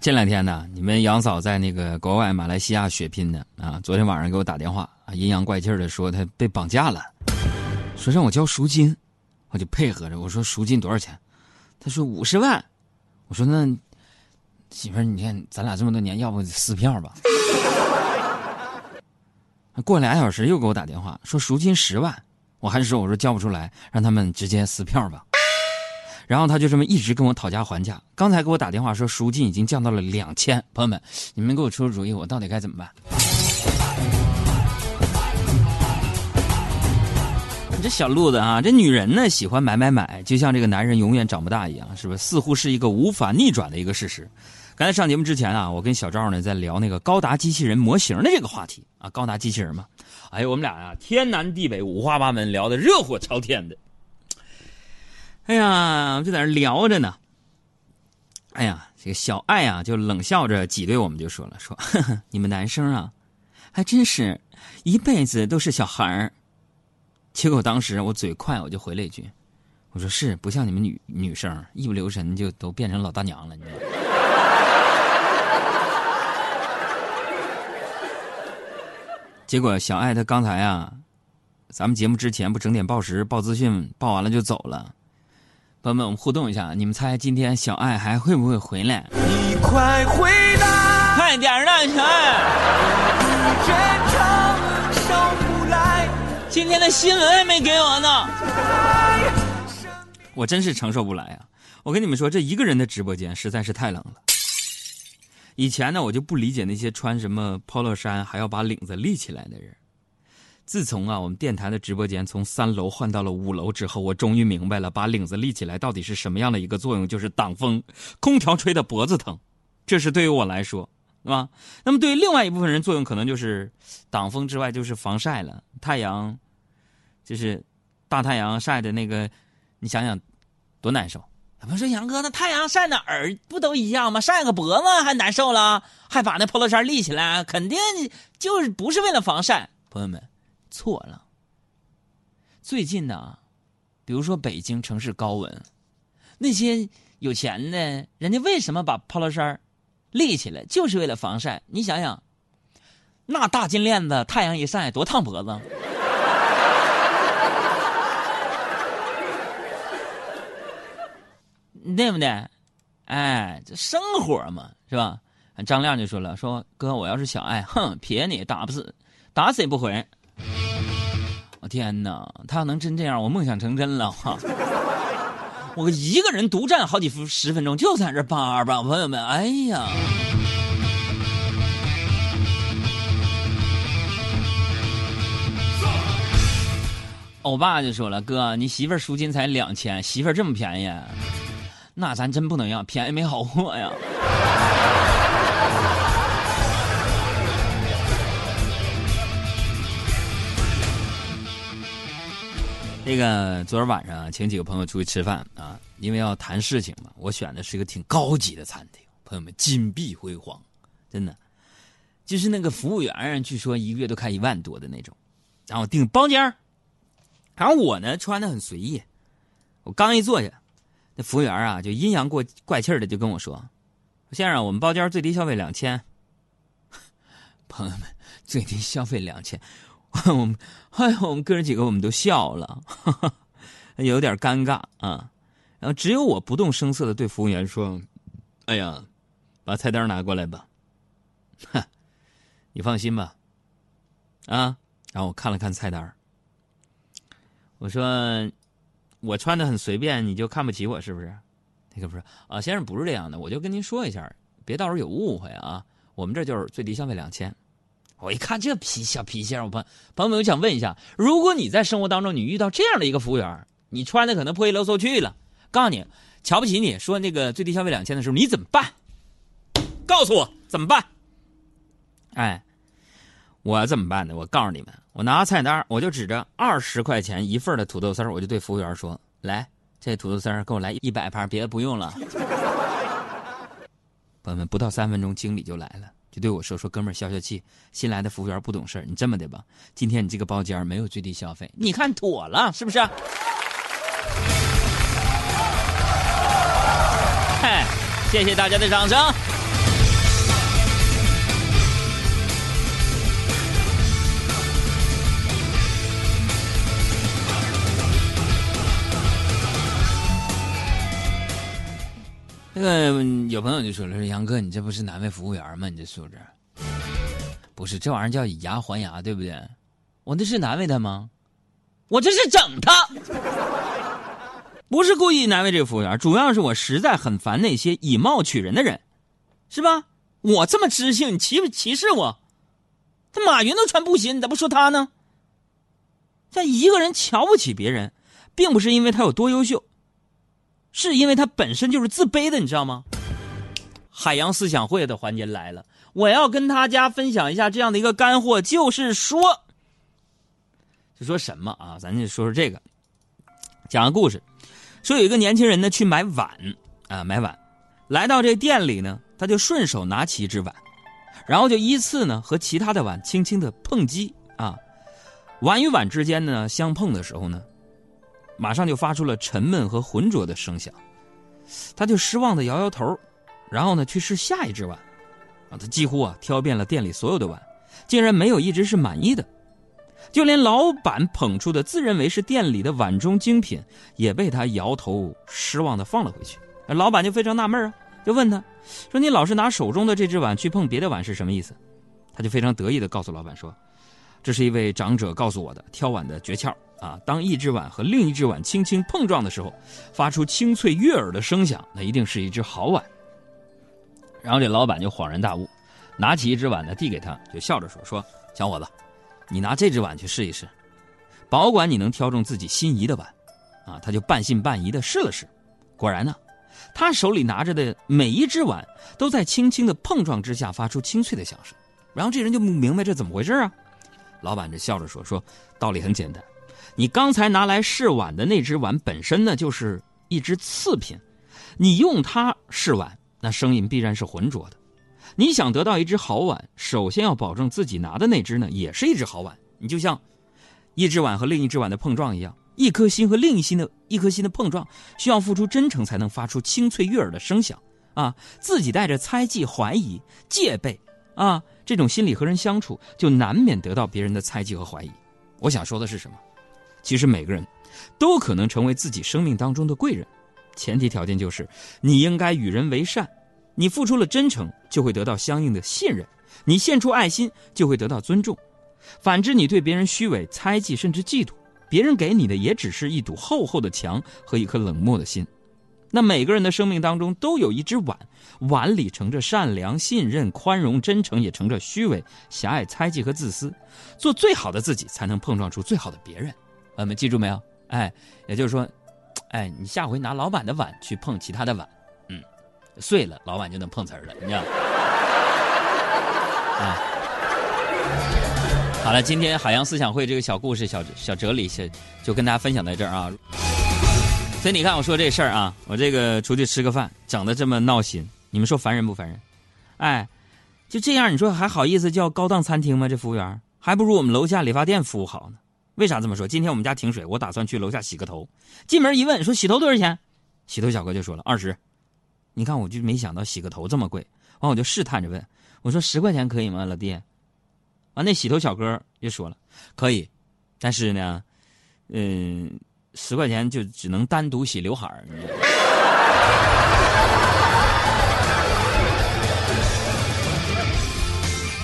这两天呢，你们杨嫂在那个国外马来西亚血拼呢啊！昨天晚上给我打电话啊，阴阳怪气的说她被绑架了，说让我交赎金，我就配合着我说赎金多少钱？她说五十万，我说那媳妇儿，你看咱俩这么多年，要不撕票吧？过俩小时又给我打电话说赎金十万，我还是说我说交不出来，让他们直接撕票吧。然后他就这么一直跟我讨价还价。刚才给我打电话说赎金已经降到了两千，朋友们，你们给我出出主意，我到底该怎么办？你这小路子啊，这女人呢喜欢买买买，就像这个男人永远长不大一样，是不是？似乎是一个无法逆转的一个事实。刚才上节目之前啊，我跟小赵呢在聊那个高达机器人模型的这个话题啊，高达机器人嘛，哎呦，我们俩呀天南地北五花八门聊的热火朝天的。哎呀，就在那聊着呢。哎呀，这个小爱啊，就冷笑着挤兑我们，就说了：“说呵呵 你们男生啊，还真是一辈子都是小孩儿。”结果当时我嘴快，我就回了一句：“我说是不像你们女女生，一不留神就都变成老大娘了。”你知道？结果小爱她刚才啊，咱们节目之前不整点报时、报资讯，报完了就走了。朋友们，我们互动一下，你们猜今天小爱还会不会回来？你快！快点儿的，小爱！今天的新闻还没给我呢，我真是承受不来啊！我跟你们说，这一个人的直播间实在是太冷了。以前呢，我就不理解那些穿什么 polo 衫还要把领子立起来的人。自从啊，我们电台的直播间从三楼换到了五楼之后，我终于明白了，把领子立起来到底是什么样的一个作用，就是挡风。空调吹的脖子疼，这是对于我来说，是吧？那么对于另外一部分人，作用可能就是挡风之外就是防晒了。太阳，就是大太阳晒的那个，你想想多难受。不是杨哥，那太阳晒哪儿不都一样吗？晒个脖子还难受了，还把那 polo 衫立起来，肯定就是不是为了防晒，朋友们。错了。最近呢，比如说北京城市高温，那些有钱的人家为什么把 polo 衫立起来，就是为了防晒。你想想，那大金链子，太阳一晒多烫脖子，对不对？哎，这生活嘛，是吧？张亮就说了：“说哥，我要是小爱，哼，撇你打不死，打死也不回。”我天哪！他要能真这样，我梦想成真了哈！我一个人独占好几分十分钟，就在这叭叭，朋友们，哎呀！欧巴就说了：“哥，你媳妇赎金才两千，媳妇这么便宜，那咱真不能要，便宜没好货呀。”那个昨儿晚上请几个朋友出去吃饭啊，因为要谈事情嘛，我选的是一个挺高级的餐厅，朋友们金碧辉煌，真的，就是那个服务员据说一个月都开一万多的那种，然后订包间然后我呢穿的很随意，我刚一坐下，那服务员啊就阴阳过怪气的就跟我说：“先生，我们包间最低消费两千。”朋友们，最低消费两千。我们，哎，我们哥几个我们都笑了，有点尴尬啊。然后只有我不动声色的对服务员说：“哎呀，把菜单拿过来吧。”哈，你放心吧，啊。然后我看了看菜单，我说：“我穿的很随便，你就看不起我是不是？”那个不是啊，先生不是这样的，我就跟您说一下，别到时候有误会啊。我们这就是最低消费两千。我一看这皮小皮箱，我朋朋友们，我想问一下，如果你在生活当中你遇到这样的一个服务员，你穿的可能破衣漏嗖去了，告诉你瞧不起你，说那个最低消费两千的时候，你怎么办？告诉我怎么办？哎，我怎么办呢？我告诉你们，我拿菜单，我就指着二十块钱一份的土豆丝我就对服务员说：“来，这土豆丝给我来一百盘，别的不用了。”朋友们，不到三分钟，经理就来了。就对我说：“说哥们儿，消消气。新来的服务员不懂事儿，你这么的吧，今天你这个包间没有最低消费，你看妥了是不是？” 嗨，谢谢大家的掌声。这个有朋友就说了：“说杨哥，你这不是难为服务员吗？你这素质，不是这玩意儿叫以牙还牙，对不对？我那是难为他吗？我这是整他，不是故意难为这个服务员，主要是我实在很烦那些以貌取人的人，是吧？我这么知性，你歧不歧视我？他马云都穿布鞋，你咋不说他呢？像一个人瞧不起别人，并不是因为他有多优秀。”是因为他本身就是自卑的，你知道吗？海洋思想会的环节来了，我要跟大家分享一下这样的一个干货，就是说，就说什么啊？咱就说说这个，讲个故事，说有一个年轻人呢去买碗啊，买碗，来到这店里呢，他就顺手拿起一只碗，然后就依次呢和其他的碗轻轻的碰击啊，碗与碗之间呢相碰的时候呢。马上就发出了沉闷和浑浊的声响，他就失望的摇摇头，然后呢去试下一只碗，啊，他几乎啊挑遍了店里所有的碗，竟然没有一只是满意的，就连老板捧出的自认为是店里的碗中精品，也被他摇头失望的放了回去。老板就非常纳闷啊，就问他，说你老是拿手中的这只碗去碰别的碗是什么意思？他就非常得意的告诉老板说，这是一位长者告诉我的挑碗的诀窍。啊，当一只碗和另一只碗轻轻碰撞的时候，发出清脆悦耳的声响，那一定是一只好碗。然后这老板就恍然大悟，拿起一只碗呢递给他，就笑着说：“说小伙子，你拿这只碗去试一试，保管你能挑中自己心仪的碗。”啊，他就半信半疑的试了试，果然呢，他手里拿着的每一只碗都在轻轻的碰撞之下发出清脆的响声。然后这人就不明白这怎么回事啊？老板这笑着说：“说道理很简单。”你刚才拿来试碗的那只碗本身呢，就是一只次品，你用它试碗，那声音必然是浑浊的。你想得到一只好碗，首先要保证自己拿的那只呢，也是一只好碗。你就像一只碗和另一只碗的碰撞一样，一颗心和另一心的一颗心的碰撞，需要付出真诚才能发出清脆悦耳的声响啊！自己带着猜忌、怀疑、戒备啊，这种心理和人相处，就难免得到别人的猜忌和怀疑。我想说的是什么？其实每个人，都可能成为自己生命当中的贵人，前提条件就是你应该与人为善，你付出了真诚，就会得到相应的信任；你献出爱心，就会得到尊重。反之，你对别人虚伪、猜忌，甚至嫉妒，别人给你的也只是一堵厚厚的墙和一颗冷漠的心。那每个人的生命当中都有一只碗，碗里盛着善良、信任、宽容、真诚，也盛着虚伪、狭隘、猜忌和自私。做最好的自己，才能碰撞出最好的别人。我们记住没有？哎，也就是说，哎，你下回拿老板的碗去碰其他的碗，嗯，碎了，老板就能碰瓷儿了，你知道？啊，好了，今天海洋思想会这个小故事、小小哲理，就就跟大家分享在这儿啊。所以你看，我说这事儿啊，我这个出去吃个饭，整的这么闹心，你们说烦人不烦人？哎，就这样，你说还好意思叫高档餐厅吗？这服务员还不如我们楼下理发店服务好呢。为啥这么说？今天我们家停水，我打算去楼下洗个头。进门一问，说洗头多少钱？洗头小哥就说了二十。你看，我就没想到洗个头这么贵。完，我就试探着问，我说十块钱可以吗，老弟？完，那洗头小哥就说了可以，但是呢，嗯，十块钱就只能单独洗刘海儿。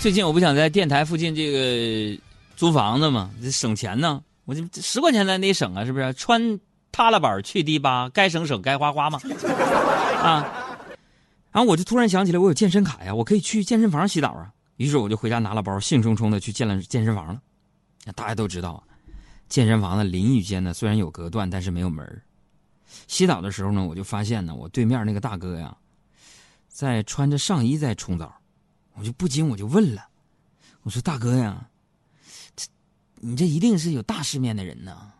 最近我不想在电台附近这个。租房子嘛，这省钱呢。我这十块钱咱得省啊，是不是？穿踏拉板去迪吧，该省省，该花花嘛。啊，然后我就突然想起来，我有健身卡呀，我可以去健身房洗澡啊。于是我就回家拿了包，兴冲冲的去健了健身房了。大家都知道啊，健身房的淋浴间呢，虽然有隔断，但是没有门洗澡的时候呢，我就发现呢，我对面那个大哥呀，在穿着上衣在冲澡，我就不禁我就问了，我说大哥呀。这你这一定是有大世面的人呐！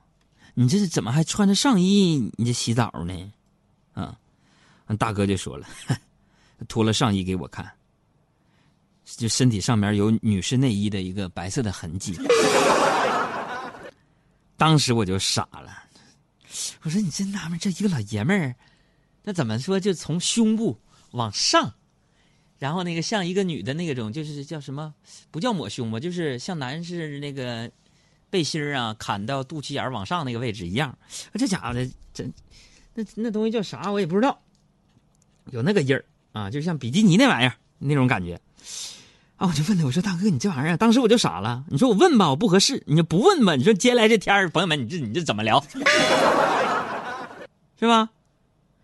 你这是怎么还穿着上衣？你这洗澡呢？啊，大哥就说了，脱了上衣给我看，就身体上面有女士内衣的一个白色的痕迹。当时我就傻了，我说你真纳闷，这一个老爷们儿，那怎么说就从胸部往上，然后那个像一个女的那种，就是叫什么？不叫抹胸吧，就是像男士那个。背心儿啊，砍到肚脐眼往上那个位置一样。这家伙的，这那那东西叫啥？我也不知道。有那个印儿啊，就像比基尼那玩意儿那种感觉。啊，我就问他，我说大哥，你这玩意儿，当时我就傻了。你说我问吧，我不合适；你就不问吧，你说接下来这天儿，朋友们，你这你这怎么聊？是吧？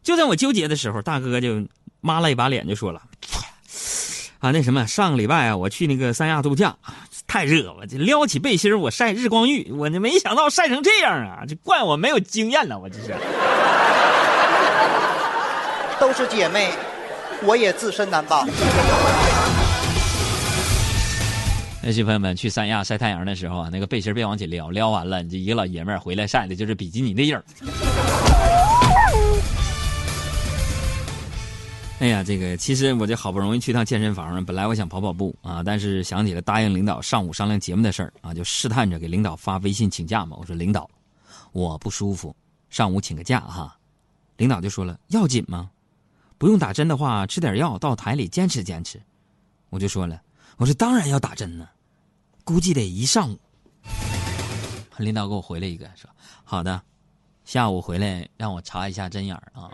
就在我纠结的时候，大哥就抹了一把脸，就说了：“啊，那什么，上个礼拜啊，我去那个三亚度假，太热了，这撩起背心我晒日光浴，我就没想到晒成这样啊！这怪我没有经验了，我这是。都是姐妹，我也自身难保。”那些朋友们去三亚晒太阳的时候啊，那个背心别往起撩，撩完了，你这一个老爷们儿回来晒的就是比基尼的印儿。哎呀，这个其实我这好不容易去趟健身房，本来我想跑跑步啊，但是想起了答应领导上午商量节目的事儿啊，就试探着给领导发微信请假嘛。我说领导，我不舒服，上午请个假哈。领导就说了，要紧吗？不用打针的话，吃点药到台里坚持坚持。我就说了，我说当然要打针呢。估计得一上午。领导给我回了一个说：“好的，下午回来让我查一下针眼儿啊。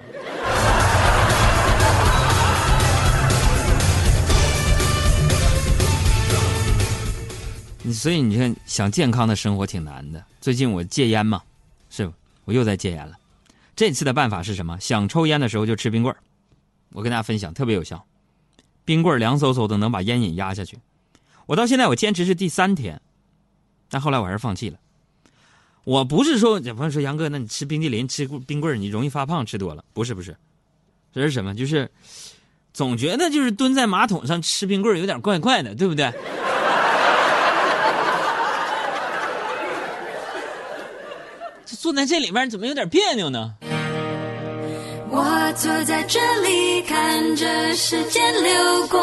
”所以你看，想健康的生活挺难的。最近我戒烟嘛，是我又在戒烟了。这次的办法是什么？想抽烟的时候就吃冰棍儿。我跟大家分享，特别有效。冰棍凉飕飕的，能把烟瘾压下去。我到现在我坚持是第三天，但后来我还是放弃了。我不是说有朋友说杨哥，那你吃冰激凌、吃冰棍你容易发胖，吃多了不是不是，这是什么？就是总觉得就是蹲在马桶上吃冰棍有点怪怪的，对不对？坐在这里面怎么有点别扭呢？我坐在这里，看着时间流过。